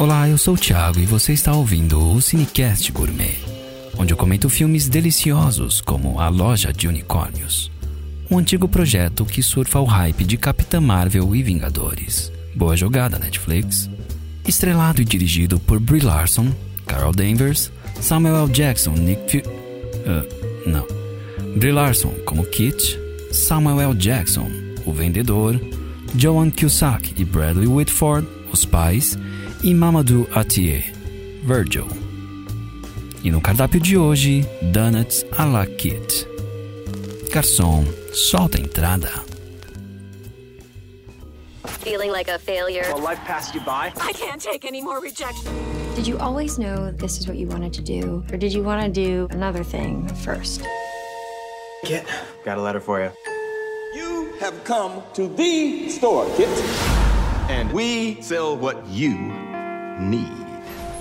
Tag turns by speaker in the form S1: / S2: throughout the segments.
S1: Olá, eu sou o Thiago e você está ouvindo o Cinecast Gourmet, onde eu comento filmes deliciosos como A Loja de Unicórnios, um antigo projeto que surfa o hype de Capitã Marvel e Vingadores. Boa jogada, Netflix. Estrelado e dirigido por Brie Larson, Carol Danvers, Samuel L. Jackson, Nick Fury. Uh, não. Brie Larson como Kit, Samuel L. Jackson, o vendedor, Joan Cusack e Bradley Whitford, os pais, e Mamadou Atier, Virgil. E no cardápio de hoje, Donuts à la Kit. Garçom, solta a entrada.
S2: Feeling like a failure?
S3: Well, life passed you by.
S4: I can't take any more rejection.
S5: Did you always know this is what you wanted to do? Or did you want to do another thing first?
S3: Kit, got a letter for you.
S6: You have come to the store, Kit. And we sell what you need.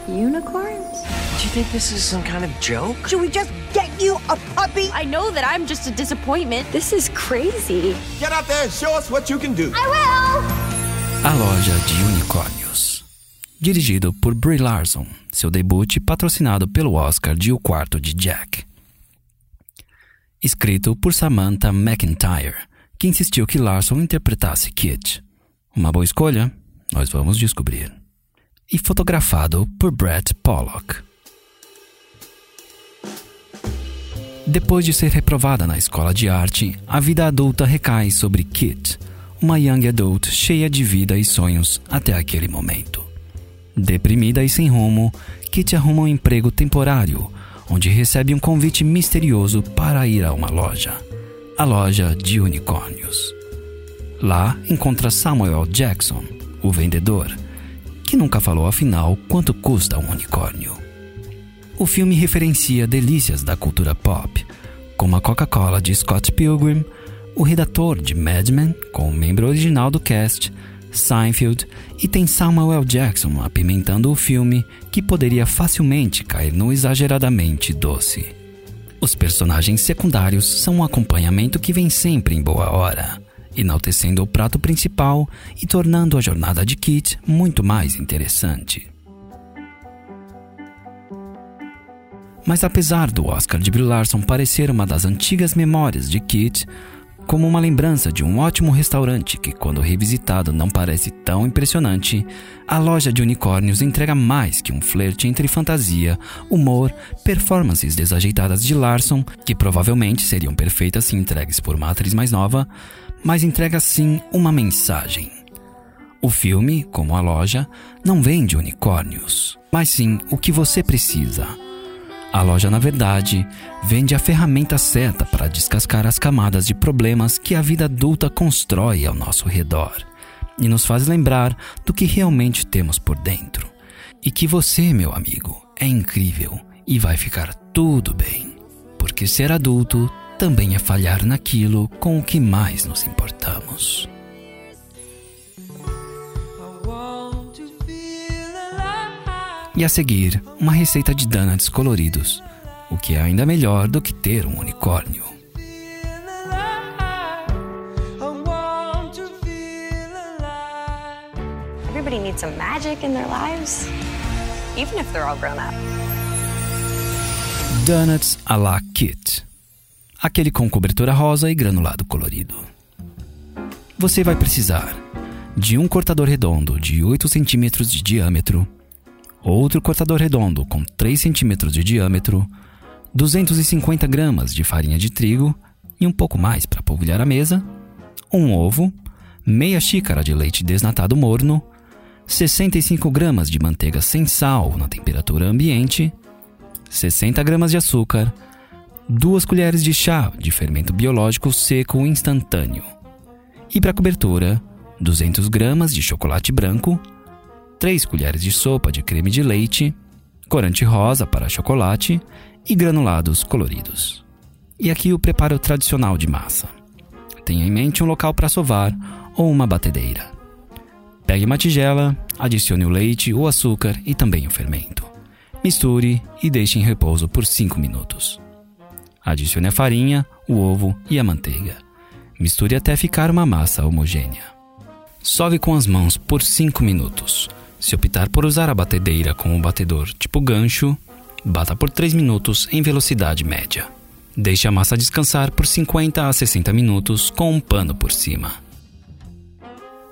S5: Unicorns?
S7: Do you think this is some kind of joke?
S4: Should we just get you a puppy?
S5: I know that I'm just a disappointment. This is crazy.
S6: Get out there and show us what you can do.
S5: I will!
S1: A Loja de Unicórnios. Dirigido por Brie Larson, seu debut patrocinado pelo Oscar de O Quarto de Jack. Escrito por Samantha McIntyre, que insistiu que Larson interpretasse Kit. Uma boa escolha? Nós vamos descobrir. E fotografado por Brett Pollock. Depois de ser reprovada na escola de arte, a vida adulta recai sobre Kit, uma young adult cheia de vida e sonhos até aquele momento. Deprimida e sem rumo, Kit arruma um emprego temporário, onde recebe um convite misterioso para ir a uma loja a loja de unicórnios. Lá encontra Samuel Jackson, o vendedor, que nunca falou afinal quanto custa um unicórnio. O filme referencia delícias da cultura pop, como a Coca-Cola de Scott Pilgrim, o redator de Mad Men, com o membro original do cast, Seinfeld, e tem Samuel L. Jackson apimentando o filme, que poderia facilmente cair no exageradamente doce. Os personagens secundários são um acompanhamento que vem sempre em boa hora, enaltecendo o prato principal e tornando a jornada de Kit muito mais interessante. Mas apesar do Oscar de Brie Larson parecer uma das antigas memórias de Kit, como uma lembrança de um ótimo restaurante que, quando revisitado, não parece tão impressionante, a loja de unicórnios entrega mais que um flerte entre fantasia, humor, performances desajeitadas de Larson, que provavelmente seriam perfeitas se entregues por uma atriz mais nova, mas entrega sim uma mensagem. O filme, como a loja, não vende unicórnios, mas sim o que você precisa a loja, na verdade, vende a ferramenta certa para descascar as camadas de problemas que a vida adulta constrói ao nosso redor e nos faz lembrar do que realmente temos por dentro. E que você, meu amigo, é incrível e vai ficar tudo bem. Porque ser adulto também é falhar naquilo com o que mais nos importamos. E a seguir, uma receita de donuts coloridos, o que é ainda melhor do que ter um unicórnio.
S5: Everybody needs some magic in their lives, even if they're all grown up.
S1: Donuts à la Kit. Aquele com cobertura rosa e granulado colorido. Você vai precisar de um cortador redondo de 8 centímetros de diâmetro, outro cortador redondo com 3 centímetros de diâmetro, 250 gramas de farinha de trigo e um pouco mais para polvilhar a mesa, um ovo, meia xícara de leite desnatado morno, 65 gramas de manteiga sem sal na temperatura ambiente, 60 gramas de açúcar, 2 colheres de chá de fermento biológico seco instantâneo. E para cobertura, 200 gramas de chocolate branco, 3 colheres de sopa de creme de leite, corante rosa para chocolate e granulados coloridos. E aqui o preparo tradicional de massa. Tenha em mente um local para sovar ou uma batedeira. Pegue uma tigela, adicione o leite, o açúcar e também o fermento. Misture e deixe em repouso por 5 minutos. Adicione a farinha, o ovo e a manteiga. Misture até ficar uma massa homogênea. Sove com as mãos por 5 minutos. Se optar por usar a batedeira com o batedor tipo gancho, bata por 3 minutos em velocidade média. Deixe a massa descansar por 50 a 60 minutos com um pano por cima.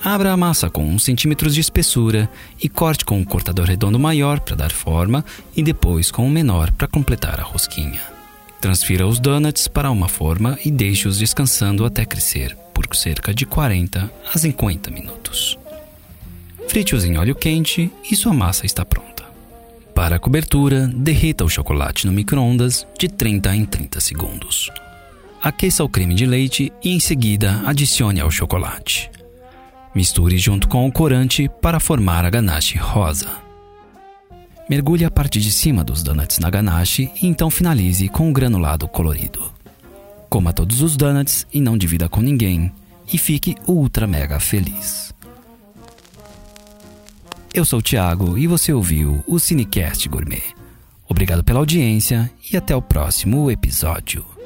S1: Abra a massa com 1 cm de espessura e corte com um cortador redondo maior para dar forma e depois com um menor para completar a rosquinha. Transfira os donuts para uma forma e deixe-os descansando até crescer por cerca de 40 a 50 minutos. Frite-os em óleo quente e sua massa está pronta. Para a cobertura, derreta o chocolate no micro-ondas de 30 em 30 segundos. Aqueça o creme de leite e em seguida adicione ao chocolate. Misture junto com o corante para formar a ganache rosa. Mergulhe a parte de cima dos donuts na ganache e então finalize com o granulado colorido. Coma todos os donuts e não divida com ninguém e fique ultra mega feliz. Eu sou o Thiago e você ouviu o Cinecast Gourmet. Obrigado pela audiência e até o próximo episódio.